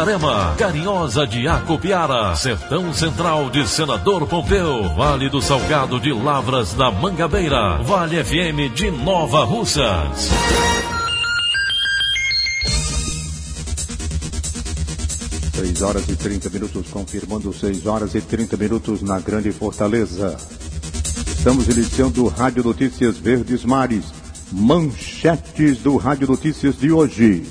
Itarema, Carinhosa de Acopiara, Sertão Central de Senador Pompeu, Vale do Salgado de Lavras da Mangabeira, Vale FM de Nova Russas. Seis horas e 30 minutos, confirmando 6 horas e 30 minutos na Grande Fortaleza. Estamos iniciando Rádio Notícias Verdes Mares. Manchetes do Rádio Notícias de hoje.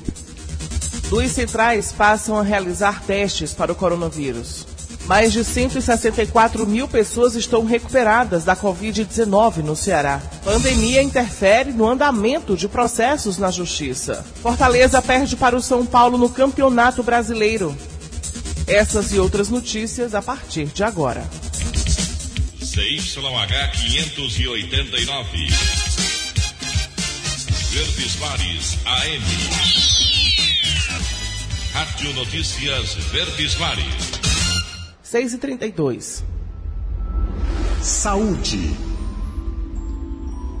Duas centrais passam a realizar testes para o coronavírus. Mais de 164 mil pessoas estão recuperadas da Covid-19 no Ceará. Pandemia interfere no andamento de processos na Justiça. Fortaleza perde para o São Paulo no Campeonato Brasileiro. Essas e outras notícias a partir de agora. CYH 589. Verdes Mares AM. Rádio Notícias Verdes Mares. 6 e 32 Saúde.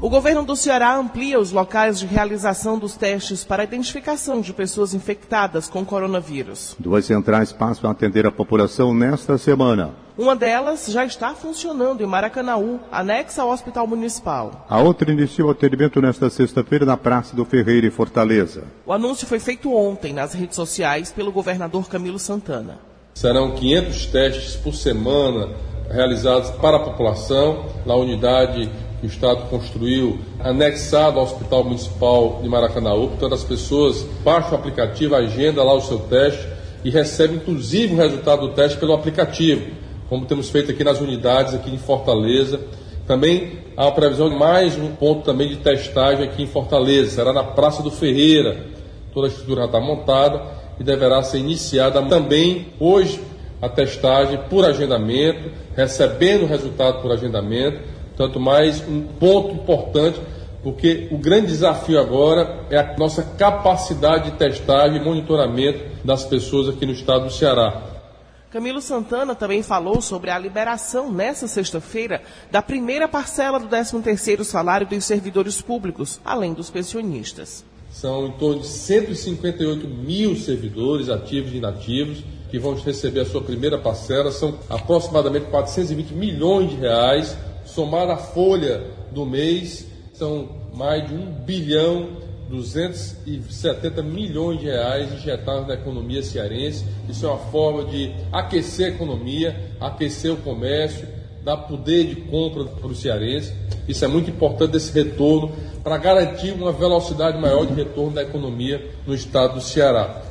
O governo do Ceará amplia os locais de realização dos testes para a identificação de pessoas infectadas com coronavírus. Duas centrais passam a atender a população nesta semana. Uma delas já está funcionando em Maracanaú, anexa ao Hospital Municipal. A outra iniciou o atendimento nesta sexta-feira na Praça do Ferreira, em Fortaleza. O anúncio foi feito ontem nas redes sociais pelo governador Camilo Santana. Serão 500 testes por semana realizados para a população na unidade que o Estado construiu, anexado ao Hospital Municipal de Maracanaú. Portanto, as pessoas baixam o aplicativo, agendam lá o seu teste e recebem, inclusive, o resultado do teste pelo aplicativo, como temos feito aqui nas unidades aqui em Fortaleza. Também há a previsão de mais um ponto também de testagem aqui em Fortaleza, será na Praça do Ferreira. Toda a estrutura já está montada e deverá ser iniciada também hoje a testagem por agendamento, recebendo o resultado por agendamento tanto mais um ponto importante, porque o grande desafio agora é a nossa capacidade de testagem e monitoramento das pessoas aqui no estado do Ceará. Camilo Santana também falou sobre a liberação nesta sexta-feira da primeira parcela do 13º salário dos servidores públicos, além dos pensionistas. São em torno de 158 mil servidores ativos e inativos que vão receber a sua primeira parcela. São aproximadamente 420 milhões de reais somar a folha do mês, são mais de 1 bilhão 270 milhões de reais injetados na economia cearense. Isso é uma forma de aquecer a economia, aquecer o comércio, dar poder de compra para o cearense. Isso é muito importante esse retorno para garantir uma velocidade maior de retorno da economia no estado do Ceará.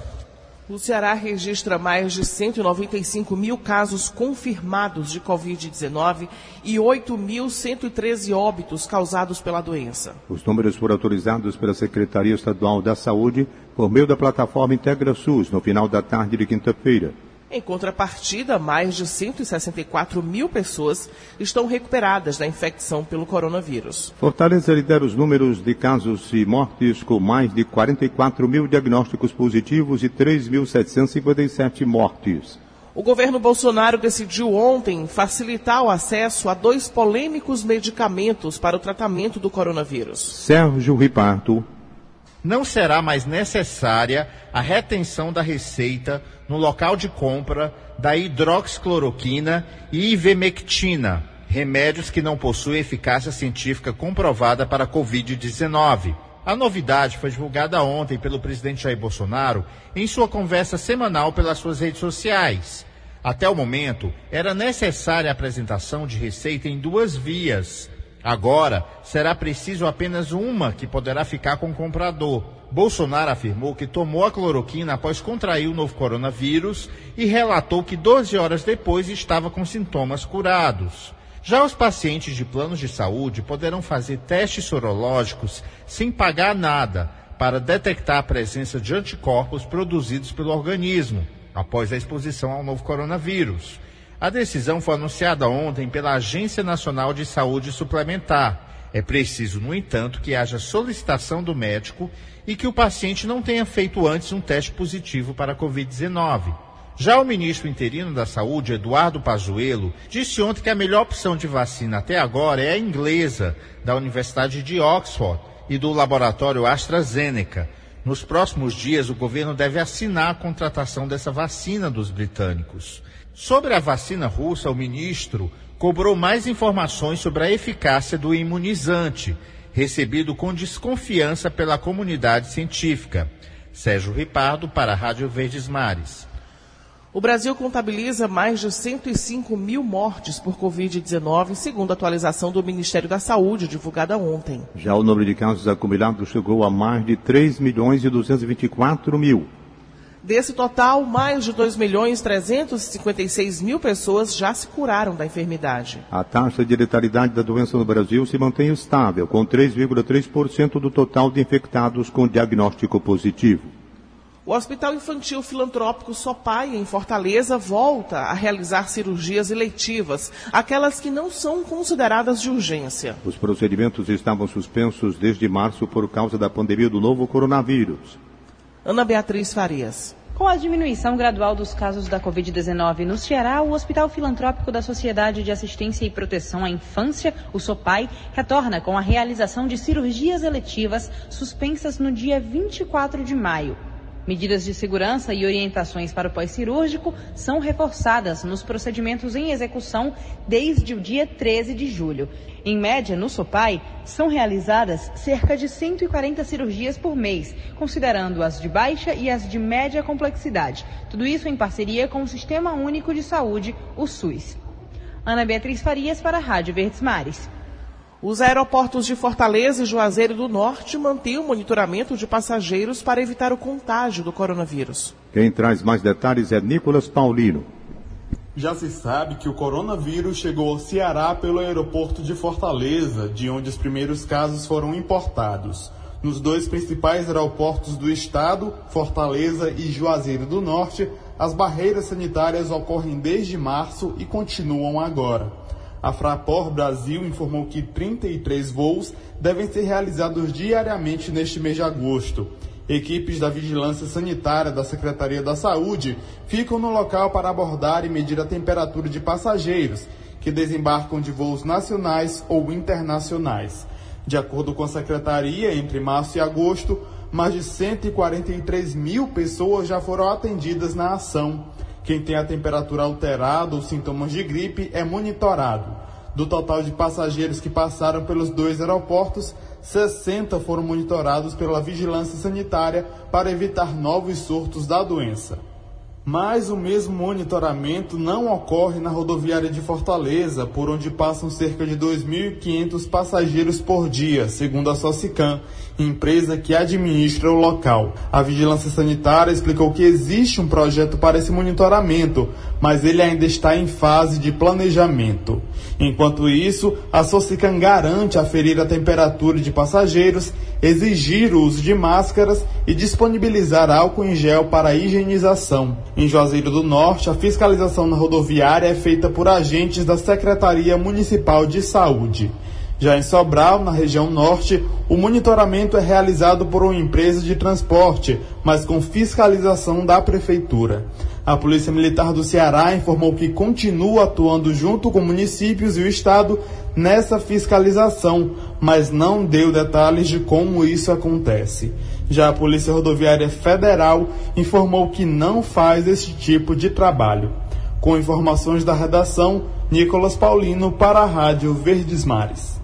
O Ceará registra mais de 195 mil casos confirmados de Covid-19 e 8.113 óbitos causados pela doença. Os números foram autorizados pela Secretaria Estadual da Saúde por meio da plataforma Integra SUS no final da tarde de quinta-feira. Em contrapartida, mais de 164 mil pessoas estão recuperadas da infecção pelo coronavírus. Fortaleza lidera os números de casos e mortes com mais de 44 mil diagnósticos positivos e 3.757 mortes. O governo Bolsonaro decidiu ontem facilitar o acesso a dois polêmicos medicamentos para o tratamento do coronavírus. Sérgio Riparto. Não será mais necessária a retenção da receita no local de compra da hidroxicloroquina e ivermectina, remédios que não possuem eficácia científica comprovada para a Covid-19. A novidade foi divulgada ontem pelo presidente Jair Bolsonaro em sua conversa semanal pelas suas redes sociais. Até o momento, era necessária a apresentação de receita em duas vias. Agora, será preciso apenas uma que poderá ficar com o comprador. Bolsonaro afirmou que tomou a cloroquina após contrair o novo coronavírus e relatou que 12 horas depois estava com sintomas curados. Já os pacientes de planos de saúde poderão fazer testes sorológicos sem pagar nada para detectar a presença de anticorpos produzidos pelo organismo após a exposição ao novo coronavírus. A decisão foi anunciada ontem pela Agência Nacional de Saúde Suplementar. É preciso, no entanto, que haja solicitação do médico e que o paciente não tenha feito antes um teste positivo para a Covid-19. Já o ministro interino da Saúde, Eduardo Pazuello, disse ontem que a melhor opção de vacina até agora é a inglesa, da Universidade de Oxford e do laboratório AstraZeneca. Nos próximos dias, o governo deve assinar a contratação dessa vacina dos britânicos. Sobre a vacina russa, o ministro cobrou mais informações sobre a eficácia do imunizante, recebido com desconfiança pela comunidade científica. Sérgio Ripardo, para a Rádio Verdes Mares. O Brasil contabiliza mais de 105 mil mortes por Covid-19, segundo a atualização do Ministério da Saúde, divulgada ontem. Já o número de casos acumulados chegou a mais de 3 milhões e 224 mil. Desse total, mais de 2 milhões 356 mil pessoas já se curaram da enfermidade. A taxa de letalidade da doença no Brasil se mantém estável, com 3,3% do total de infectados com diagnóstico positivo. O Hospital Infantil Filantrópico Sopai, em Fortaleza, volta a realizar cirurgias eletivas, aquelas que não são consideradas de urgência. Os procedimentos estavam suspensos desde março por causa da pandemia do novo coronavírus. Ana Beatriz Farias. Com a diminuição gradual dos casos da Covid-19 no Ceará, o Hospital Filantrópico da Sociedade de Assistência e Proteção à Infância, o SOPAI, retorna com a realização de cirurgias eletivas suspensas no dia 24 de maio. Medidas de segurança e orientações para o pós-cirúrgico são reforçadas nos procedimentos em execução desde o dia 13 de julho. Em média, no SOPAI, são realizadas cerca de 140 cirurgias por mês, considerando as de baixa e as de média complexidade. Tudo isso em parceria com o Sistema Único de Saúde, o SUS. Ana Beatriz Farias para a Rádio Verdes Mares. Os aeroportos de Fortaleza e Juazeiro do Norte mantêm o monitoramento de passageiros para evitar o contágio do coronavírus. Quem traz mais detalhes é Nicolas Paulino. Já se sabe que o coronavírus chegou ao Ceará pelo aeroporto de Fortaleza, de onde os primeiros casos foram importados. Nos dois principais aeroportos do estado, Fortaleza e Juazeiro do Norte, as barreiras sanitárias ocorrem desde março e continuam agora. A Fraport Brasil informou que 33 voos devem ser realizados diariamente neste mês de agosto. Equipes da Vigilância Sanitária da Secretaria da Saúde ficam no local para abordar e medir a temperatura de passageiros que desembarcam de voos nacionais ou internacionais. De acordo com a Secretaria, entre março e agosto, mais de 143 mil pessoas já foram atendidas na ação. Quem tem a temperatura alterada ou sintomas de gripe é monitorado. Do total de passageiros que passaram pelos dois aeroportos, 60 foram monitorados pela vigilância sanitária para evitar novos surtos da doença. Mas o mesmo monitoramento não ocorre na rodoviária de Fortaleza, por onde passam cerca de 2.500 passageiros por dia, segundo a Socicam, empresa que administra o local. A Vigilância Sanitária explicou que existe um projeto para esse monitoramento, mas ele ainda está em fase de planejamento. Enquanto isso, a Socicam garante aferir a temperatura de passageiros, exigir o uso de máscaras e disponibilizar álcool em gel para higienização. Em Juazeiro do Norte, a fiscalização na rodoviária é feita por agentes da Secretaria Municipal de Saúde. Já em Sobral, na região norte, o monitoramento é realizado por uma empresa de transporte, mas com fiscalização da prefeitura. A Polícia Militar do Ceará informou que continua atuando junto com municípios e o Estado nessa fiscalização, mas não deu detalhes de como isso acontece. Já a Polícia Rodoviária Federal informou que não faz esse tipo de trabalho. Com informações da redação, Nicolas Paulino para a Rádio Verdes Mares.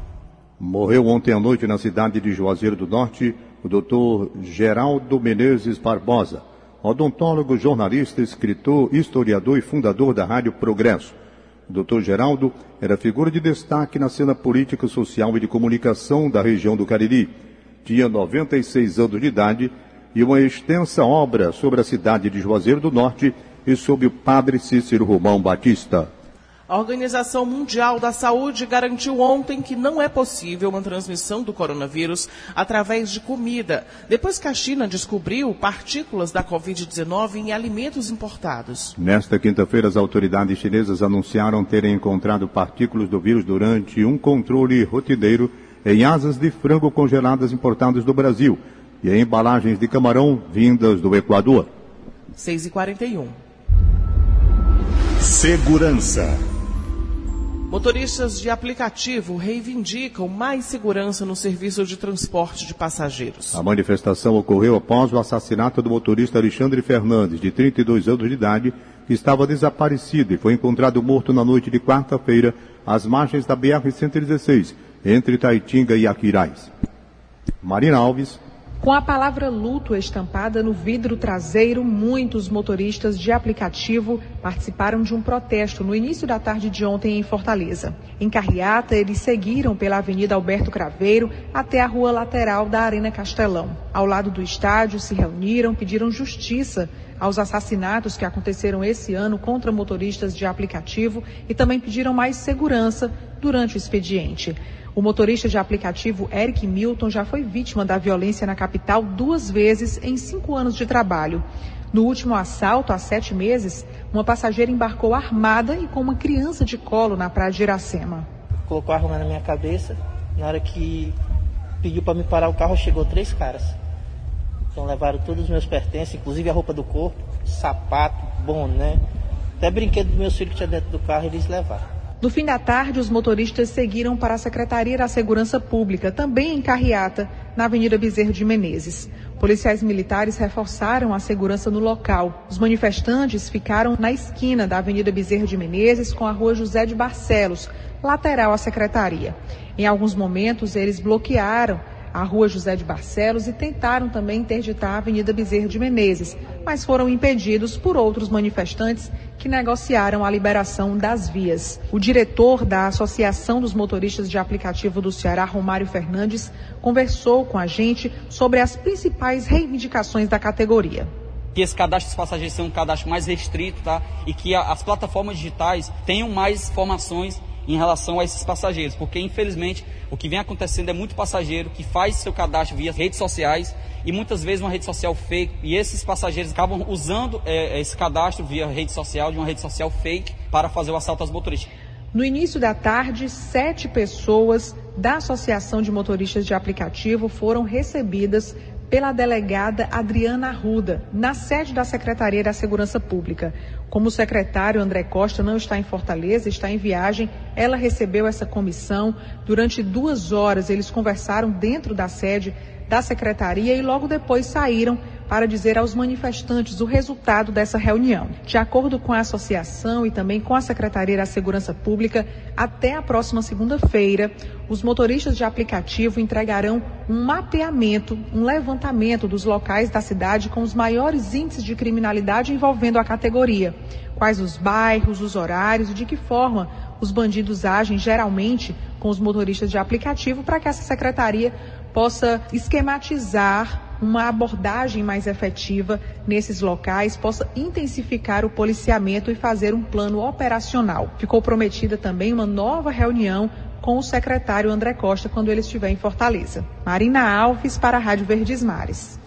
Morreu ontem à noite na cidade de Juazeiro do Norte o doutor Geraldo Menezes Barbosa, odontólogo, jornalista, escritor, historiador e fundador da Rádio Progresso. O Dr. Geraldo era figura de destaque na cena política, social e de comunicação da região do Cariri. Tinha 96 anos de idade e uma extensa obra sobre a cidade de Juazeiro do Norte e sobre o padre Cícero Romão Batista. A Organização Mundial da Saúde garantiu ontem que não é possível uma transmissão do coronavírus através de comida, depois que a China descobriu partículas da Covid-19 em alimentos importados. Nesta quinta-feira, as autoridades chinesas anunciaram terem encontrado partículas do vírus durante um controle rotineiro em asas de frango congeladas importadas do Brasil e em embalagens de camarão vindas do Equador. 6 e 41 Segurança. Motoristas de aplicativo reivindicam mais segurança no serviço de transporte de passageiros. A manifestação ocorreu após o assassinato do motorista Alexandre Fernandes, de 32 anos de idade, que estava desaparecido e foi encontrado morto na noite de quarta-feira às margens da BR-116, entre Taitinga e Aquiraz. Marina Alves, com a palavra luto estampada no vidro traseiro, muitos motoristas de aplicativo participaram de um protesto no início da tarde de ontem em Fortaleza. Em carreata, eles seguiram pela Avenida Alberto Craveiro até a rua lateral da Arena Castelão. Ao lado do estádio, se reuniram, pediram justiça aos assassinatos que aconteceram esse ano contra motoristas de aplicativo e também pediram mais segurança durante o expediente. O motorista de aplicativo Eric Milton já foi vítima da violência na capital duas vezes em cinco anos de trabalho. No último assalto, há sete meses, uma passageira embarcou armada e com uma criança de colo na praia de Iracema. Colocou a arma na minha cabeça. Na hora que pediu para me parar o carro, chegou três caras. Então levaram todos os meus pertences, inclusive a roupa do corpo, sapato, boné, até brinquedo do meu filho que tinha dentro do carro, eles levaram. No fim da tarde, os motoristas seguiram para a Secretaria da Segurança Pública, também em Carriata, na Avenida Bezerro de Menezes. Policiais militares reforçaram a segurança no local. Os manifestantes ficaram na esquina da Avenida Bezerro de Menezes com a Rua José de Barcelos, lateral à secretaria. Em alguns momentos, eles bloquearam a Rua José de Barcelos e tentaram também interditar a Avenida Bezerro de Menezes, mas foram impedidos por outros manifestantes que negociaram a liberação das vias. O diretor da Associação dos Motoristas de Aplicativo do Ceará, Romário Fernandes, conversou com a gente sobre as principais reivindicações da categoria que esse cadastro dos passageiros seja um cadastro mais restrito, tá? E que as plataformas digitais tenham mais informações em relação a esses passageiros, porque infelizmente o que vem acontecendo é muito passageiro que faz seu cadastro via redes sociais e muitas vezes uma rede social fake e esses passageiros acabam usando é, esse cadastro via rede social de uma rede social fake para fazer o assalto aos motoristas. No início da tarde, sete pessoas da Associação de Motoristas de Aplicativo foram recebidas pela delegada Adriana Arruda, na sede da Secretaria da Segurança Pública. Como o secretário André Costa não está em Fortaleza, está em viagem, ela recebeu essa comissão. Durante duas horas, eles conversaram dentro da sede da secretaria e logo depois saíram para dizer aos manifestantes o resultado dessa reunião. De acordo com a associação e também com a Secretaria da Segurança Pública, até a próxima segunda-feira, os motoristas de aplicativo entregarão um mapeamento, um levantamento dos locais da cidade com os maiores índices de criminalidade envolvendo a categoria. Quais os bairros, os horários e de que forma os bandidos agem geralmente com os motoristas de aplicativo para que essa secretaria possa esquematizar uma abordagem mais efetiva nesses locais, possa intensificar o policiamento e fazer um plano operacional. Ficou prometida também uma nova reunião com o secretário André Costa quando ele estiver em Fortaleza. Marina Alves para a Rádio Verdes Mares.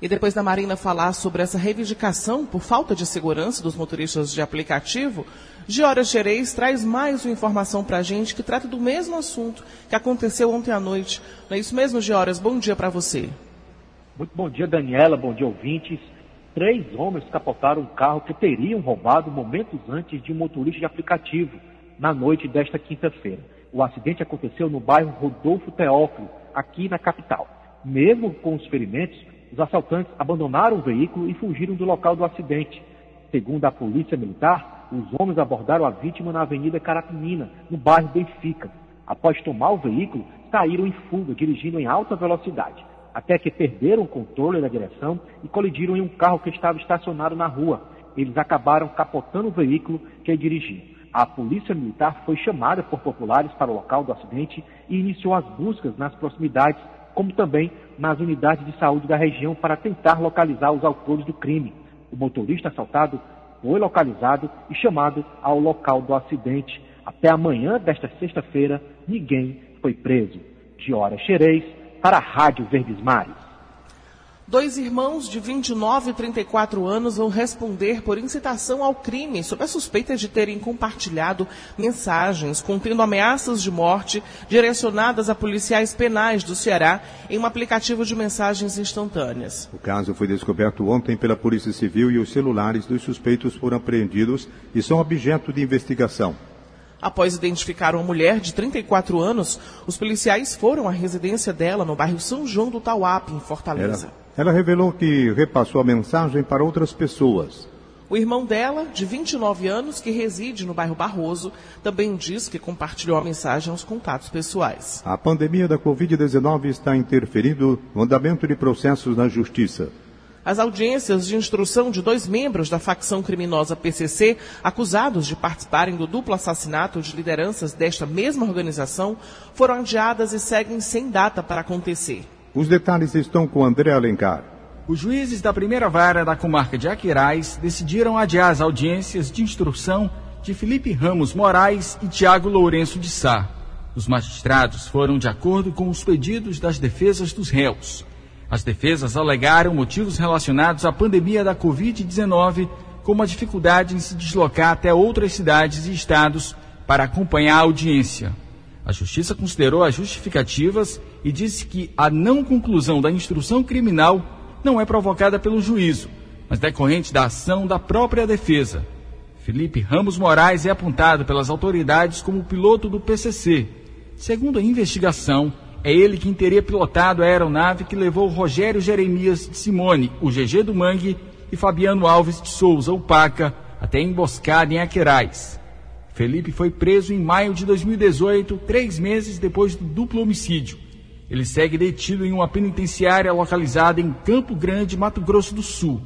E depois da Marina falar sobre essa reivindicação por falta de segurança dos motoristas de aplicativo, Giora Xerez traz mais uma informação para a gente que trata do mesmo assunto que aconteceu ontem à noite. Não é isso mesmo, Gioras? Bom dia para você. Muito bom dia, Daniela. Bom dia, ouvintes. Três homens capotaram um carro que teriam roubado momentos antes de um motorista de aplicativo na noite desta quinta-feira. O acidente aconteceu no bairro Rodolfo Teófilo, aqui na capital. Mesmo com os ferimentos, os assaltantes abandonaram o veículo e fugiram do local do acidente. Segundo a polícia militar, os homens abordaram a vítima na Avenida Carapinina, no bairro Benfica. Após tomar o veículo, saíram em fuga, dirigindo em alta velocidade até que perderam o controle da direção e colidiram em um carro que estava estacionado na rua. Eles acabaram capotando o veículo que dirigiam. a polícia militar foi chamada por populares para o local do acidente e iniciou as buscas nas proximidades, como também nas unidades de saúde da região para tentar localizar os autores do crime. O motorista assaltado foi localizado e chamado ao local do acidente. Até amanhã desta sexta-feira, ninguém foi preso. Giora Xerez, para a Rádio Verdes Mares. Dois irmãos de 29 e 34 anos vão responder por incitação ao crime sob a suspeita de terem compartilhado mensagens contendo ameaças de morte direcionadas a policiais penais do Ceará em um aplicativo de mensagens instantâneas. O caso foi descoberto ontem pela Polícia Civil e os celulares dos suspeitos foram apreendidos e são objeto de investigação. Após identificar uma mulher de 34 anos, os policiais foram à residência dela no bairro São João do Tauap, em Fortaleza. Ela, ela revelou que repassou a mensagem para outras pessoas. O irmão dela, de 29 anos, que reside no bairro Barroso, também diz que compartilhou a mensagem aos contatos pessoais. A pandemia da Covid-19 está interferindo no andamento de processos na Justiça. As audiências de instrução de dois membros da facção criminosa PCC, acusados de participarem do duplo assassinato de lideranças desta mesma organização, foram adiadas e seguem sem data para acontecer. Os detalhes estão com André Alencar. Os juízes da primeira vara da comarca de Aquiraz decidiram adiar as audiências de instrução de Felipe Ramos Moraes e Tiago Lourenço de Sá. Os magistrados foram de acordo com os pedidos das defesas dos réus. As defesas alegaram motivos relacionados à pandemia da Covid-19, como a dificuldade em se deslocar até outras cidades e estados para acompanhar a audiência. A Justiça considerou as justificativas e disse que a não conclusão da instrução criminal não é provocada pelo juízo, mas decorrente da ação da própria defesa. Felipe Ramos Moraes é apontado pelas autoridades como piloto do PCC. Segundo a investigação, é ele quem teria pilotado a aeronave que levou Rogério Jeremias de Simone, o GG do Mangue, e Fabiano Alves de Souza, o Paca, até emboscada em Aquerais. Felipe foi preso em maio de 2018, três meses depois do duplo homicídio. Ele segue detido em uma penitenciária localizada em Campo Grande, Mato Grosso do Sul.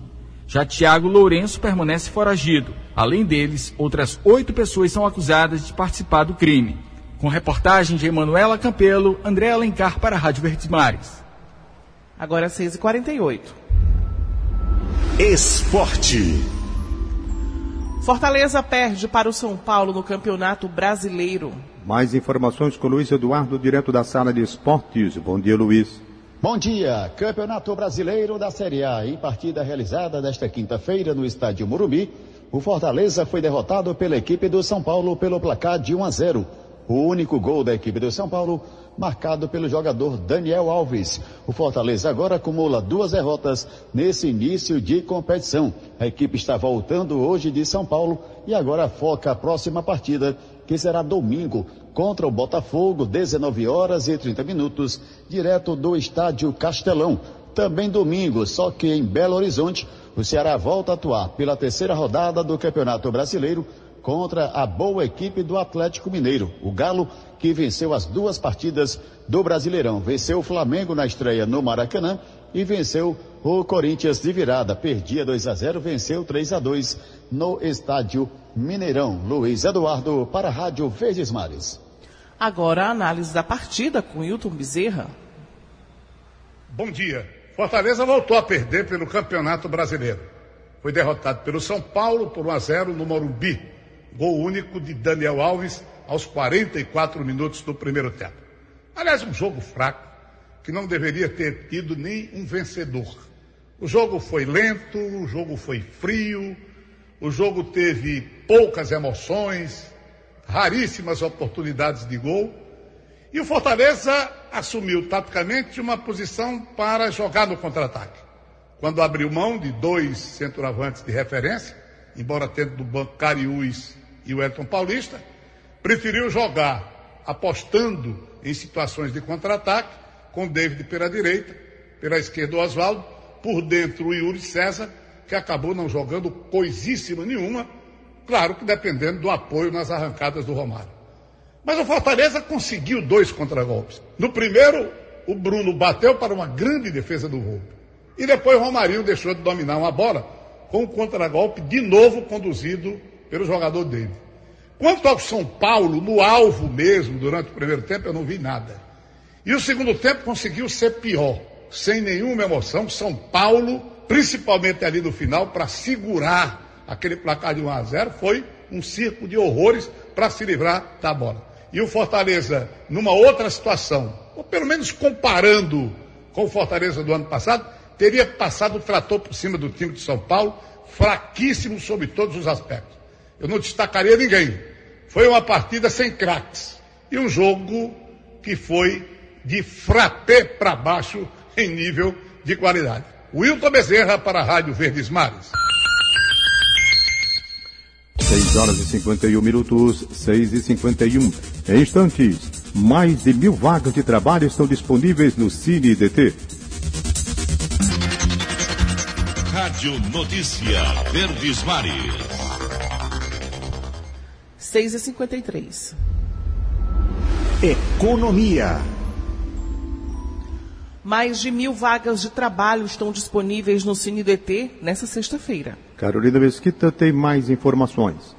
Já Tiago Lourenço permanece foragido. Além deles, outras oito pessoas são acusadas de participar do crime. Com reportagem de Emanuela Campelo, André Alencar para a Rádio Verdes Mares. Agora 6h48. Esporte. Fortaleza perde para o São Paulo no Campeonato Brasileiro. Mais informações com Luiz Eduardo, direto da sala de esportes. Bom dia, Luiz. Bom dia. Campeonato Brasileiro da Série A. Em partida realizada nesta quinta-feira no estádio Morumbi, o Fortaleza foi derrotado pela equipe do São Paulo pelo placar de 1 a 0. O único gol da equipe do São Paulo marcado pelo jogador Daniel Alves. O Fortaleza agora acumula duas derrotas nesse início de competição. A equipe está voltando hoje de São Paulo e agora foca a próxima partida, que será domingo, contra o Botafogo, 19 horas e 30 minutos, direto do estádio Castelão. Também domingo, só que em Belo Horizonte, o Ceará volta a atuar pela terceira rodada do Campeonato Brasileiro contra a boa equipe do Atlético Mineiro. O Galo, que venceu as duas partidas do Brasileirão. Venceu o Flamengo na estreia no Maracanã e venceu o Corinthians de virada. Perdia 2 a 0, venceu 3 a 2 no estádio Mineirão. Luiz Eduardo para a Rádio Verdes Mares. Agora a análise da partida com Hilton Bezerra. Bom dia. Fortaleza voltou a perder pelo Campeonato Brasileiro. Foi derrotado pelo São Paulo por 1 a 0 no Morumbi. Gol único de Daniel Alves aos 44 minutos do primeiro tempo. Aliás, um jogo fraco, que não deveria ter tido nem um vencedor. O jogo foi lento, o jogo foi frio, o jogo teve poucas emoções, raríssimas oportunidades de gol. E o Fortaleza assumiu taticamente uma posição para jogar no contra-ataque. Quando abriu mão de dois centroavantes de referência, embora tendo do banco Cariús e o Elton Paulista, preferiu jogar apostando em situações de contra-ataque, com David pela direita, pela esquerda o Oswaldo, por dentro o Yuri César, que acabou não jogando coisíssima nenhuma, claro que dependendo do apoio nas arrancadas do Romário. Mas o Fortaleza conseguiu dois contragolpes. No primeiro, o Bruno bateu para uma grande defesa do Volpe. E depois o Romarinho deixou de dominar uma bola com um contragolpe de novo conduzido pelo jogador dele. Quanto ao São Paulo, no alvo mesmo, durante o primeiro tempo, eu não vi nada. E o segundo tempo conseguiu ser pior, sem nenhuma emoção. São Paulo, principalmente ali no final, para segurar aquele placar de 1 a 0, foi um circo de horrores para se livrar da bola. E o Fortaleza, numa outra situação, ou pelo menos comparando com o Fortaleza do ano passado, teria passado o trator por cima do time de São Paulo, fraquíssimo sob todos os aspectos. Eu não destacaria ninguém. Foi uma partida sem craques. E um jogo que foi de frappé para baixo em nível de qualidade. Wilton Bezerra para a Rádio Verdes Mares. 6 horas e 51 minutos, 6 e 51. Em instantes, mais de mil vagas de trabalho estão disponíveis no Cine DT. Rádio Notícia Verdes Mares. 6 e 53. Economia. Mais de mil vagas de trabalho estão disponíveis no Cine DT nesta sexta-feira. Carolina Mesquita tem mais informações.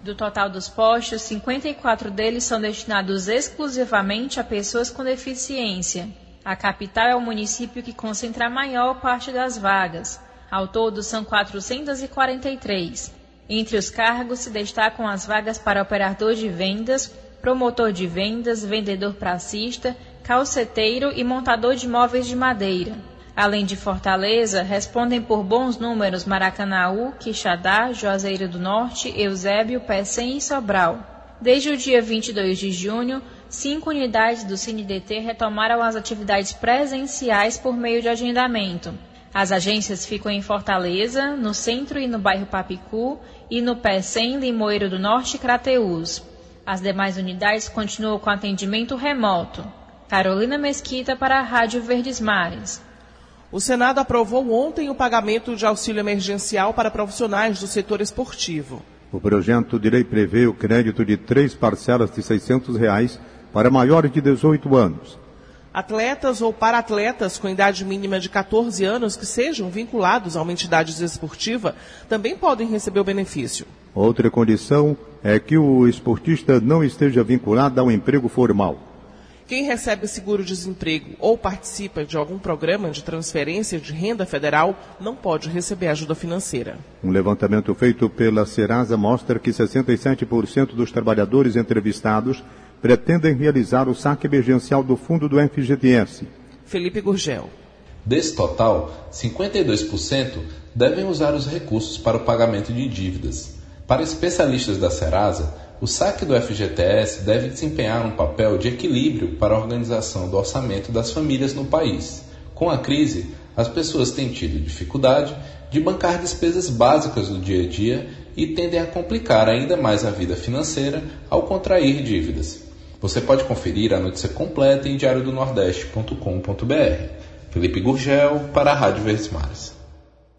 Do total dos postos, 54 deles são destinados exclusivamente a pessoas com deficiência. A capital é o município que concentra a maior parte das vagas. Ao todo, são 443. Entre os cargos se destacam as vagas para operador de vendas, promotor de vendas, vendedor pracista, calceteiro e montador de móveis de madeira. Além de Fortaleza, respondem por bons números Maracanaú, Quixadá, Juazeiro do Norte, Eusébio, Pecém e Sobral. Desde o dia 22 de junho, cinco unidades do CineDT retomaram as atividades presenciais por meio de agendamento. As agências ficam em Fortaleza, no centro e no bairro Papicu, e no Pecém, Limoeiro do Norte e Crateús. As demais unidades continuam com atendimento remoto. Carolina Mesquita para a Rádio Verdes Mares. O Senado aprovou ontem o pagamento de auxílio emergencial para profissionais do setor esportivo. O projeto de lei prevê o crédito de três parcelas de 600 reais para maiores de 18 anos. Atletas ou para-atletas com idade mínima de 14 anos que sejam vinculados a uma entidade esportiva também podem receber o benefício. Outra condição é que o esportista não esteja vinculado a um emprego formal. Quem recebe seguro-desemprego ou participa de algum programa de transferência de renda federal não pode receber ajuda financeira. Um levantamento feito pela Serasa mostra que 67% dos trabalhadores entrevistados pretendem realizar o saque emergencial do fundo do FGTS. Felipe Gurgel. Desse total, 52% devem usar os recursos para o pagamento de dívidas. Para especialistas da Serasa, o saque do FGTS deve desempenhar um papel de equilíbrio para a organização do orçamento das famílias no país. Com a crise, as pessoas têm tido dificuldade de bancar despesas básicas do dia a dia e tendem a complicar ainda mais a vida financeira ao contrair dívidas. Você pode conferir a notícia completa em diariodonordeste.com.br. Felipe Gurgel para a Rádio Verdes Mares.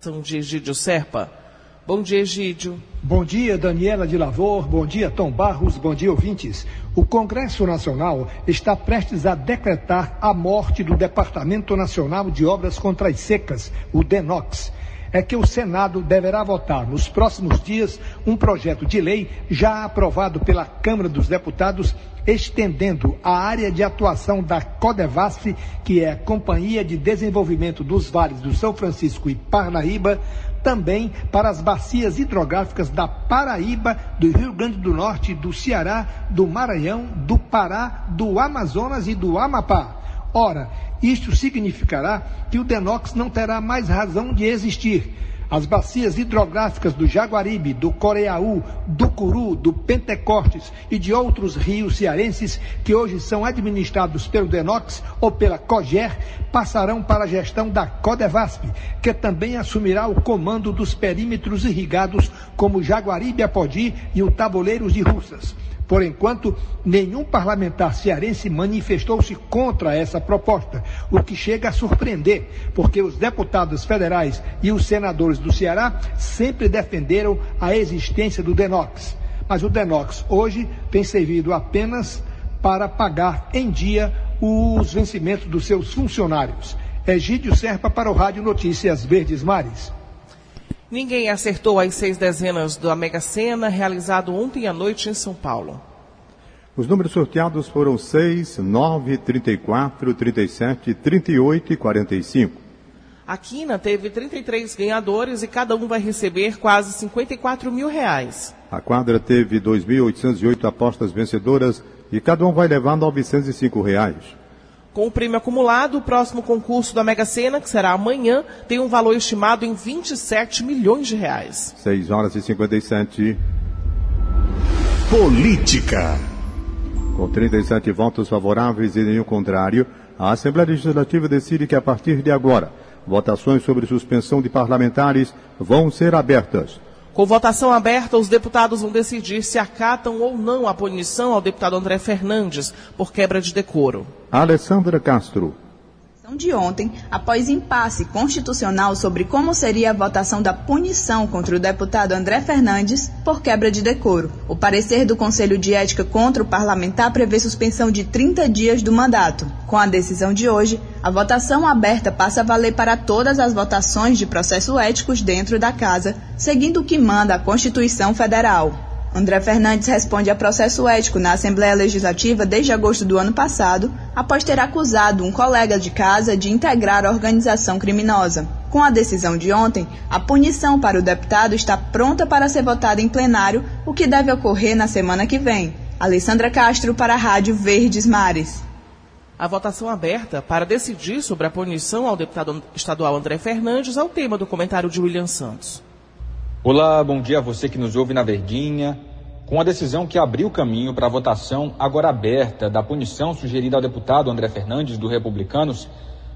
São de Serpa. Bom dia, Egídio. Bom dia, Daniela de Lavor. Bom dia, Tom Barros. Bom dia, ouvintes. O Congresso Nacional está prestes a decretar a morte do Departamento Nacional de Obras contra as Secas, o DENOX é que o Senado deverá votar nos próximos dias um projeto de lei já aprovado pela Câmara dos Deputados, estendendo a área de atuação da Codevasf, que é a Companhia de Desenvolvimento dos Vales do São Francisco e Parnaíba, também para as bacias hidrográficas da Paraíba, do Rio Grande do Norte, do Ceará, do Maranhão, do Pará, do Amazonas e do Amapá. Ora, isto significará que o Denox não terá mais razão de existir. As bacias hidrográficas do Jaguaribe, do Coreaú, do Curu, do Pentecostes e de outros rios cearenses que hoje são administrados pelo Denox ou pela COGER passarão para a gestão da Codevasp, que também assumirá o comando dos perímetros irrigados como Jaguaribe Apodi e o Tabuleiros de Russas. Por enquanto, nenhum parlamentar cearense manifestou-se contra essa proposta, o que chega a surpreender, porque os deputados federais e os senadores do Ceará sempre defenderam a existência do DENOX. Mas o DENOX hoje tem servido apenas para pagar em dia os vencimentos dos seus funcionários. Egídio Serpa para o Rádio Notícias Verdes Mares. Ninguém acertou as seis dezenas da Mega Sena, realizado ontem à noite em São Paulo. Os números sorteados foram 6, 9, 34, 37, 38 e 45. A Quina teve 33 ganhadores e cada um vai receber quase 54 mil reais. A quadra teve 2.808 apostas vencedoras e cada um vai levar 905 reais. Com o prêmio acumulado, o próximo concurso da Mega Sena, que será amanhã, tem um valor estimado em 27 milhões de reais. 6 horas e 57. Política. Com 37 votos favoráveis e nenhum contrário, a Assembleia Legislativa decide que a partir de agora, votações sobre suspensão de parlamentares vão ser abertas. Com votação aberta, os deputados vão decidir se acatam ou não a punição ao deputado André Fernandes por quebra de decoro. Alessandra Castro de ontem, após impasse constitucional sobre como seria a votação da punição contra o deputado André Fernandes por quebra de decoro. O parecer do Conselho de Ética contra o parlamentar prevê suspensão de 30 dias do mandato. Com a decisão de hoje, a votação aberta passa a valer para todas as votações de processo éticos dentro da Casa, seguindo o que manda a Constituição Federal. André Fernandes responde a processo ético na Assembleia Legislativa desde agosto do ano passado, após ter acusado um colega de casa de integrar a organização criminosa. Com a decisão de ontem, a punição para o deputado está pronta para ser votada em plenário, o que deve ocorrer na semana que vem. Alessandra Castro para a Rádio Verdes Mares. A votação aberta para decidir sobre a punição ao deputado estadual André Fernandes é o tema do comentário de William Santos. Olá, bom dia a você que nos ouve na Verdinha. Com a decisão que abriu caminho para a votação agora aberta da punição sugerida ao deputado André Fernandes, do Republicanos,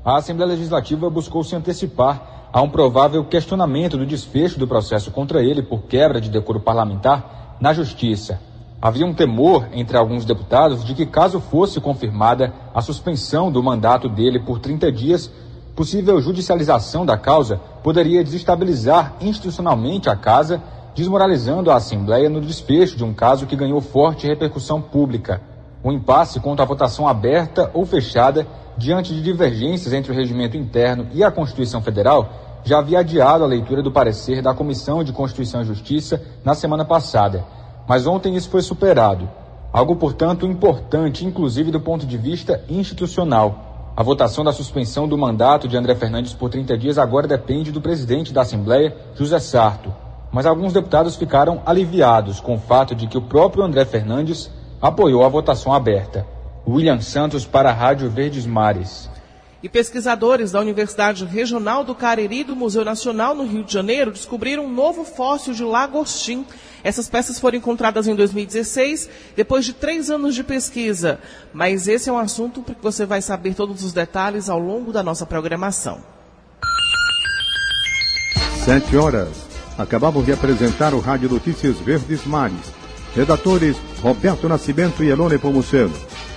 a Assembleia Legislativa buscou se antecipar a um provável questionamento do desfecho do processo contra ele por quebra de decoro parlamentar na Justiça. Havia um temor entre alguns deputados de que, caso fosse confirmada a suspensão do mandato dele por 30 dias, possível judicialização da causa poderia desestabilizar institucionalmente a casa, desmoralizando a Assembleia no desfecho de um caso que ganhou forte repercussão pública. O impasse quanto à votação aberta ou fechada, diante de divergências entre o regimento interno e a Constituição Federal, já havia adiado a leitura do parecer da Comissão de Constituição e Justiça na semana passada. Mas ontem isso foi superado. Algo, portanto, importante, inclusive do ponto de vista institucional. A votação da suspensão do mandato de André Fernandes por 30 dias agora depende do presidente da Assembleia, José Sarto. Mas alguns deputados ficaram aliviados com o fato de que o próprio André Fernandes apoiou a votação aberta. William Santos para a Rádio Verdes Mares. E pesquisadores da Universidade Regional do Cariri do Museu Nacional no Rio de Janeiro descobriram um novo fóssil de lagostim essas peças foram encontradas em 2016, depois de três anos de pesquisa. Mas esse é um assunto que você vai saber todos os detalhes ao longo da nossa programação. Sete horas. Acabamos de apresentar o Rádio Notícias Verdes Mares. Redatores Roberto Nascimento e Elone Pomuceno.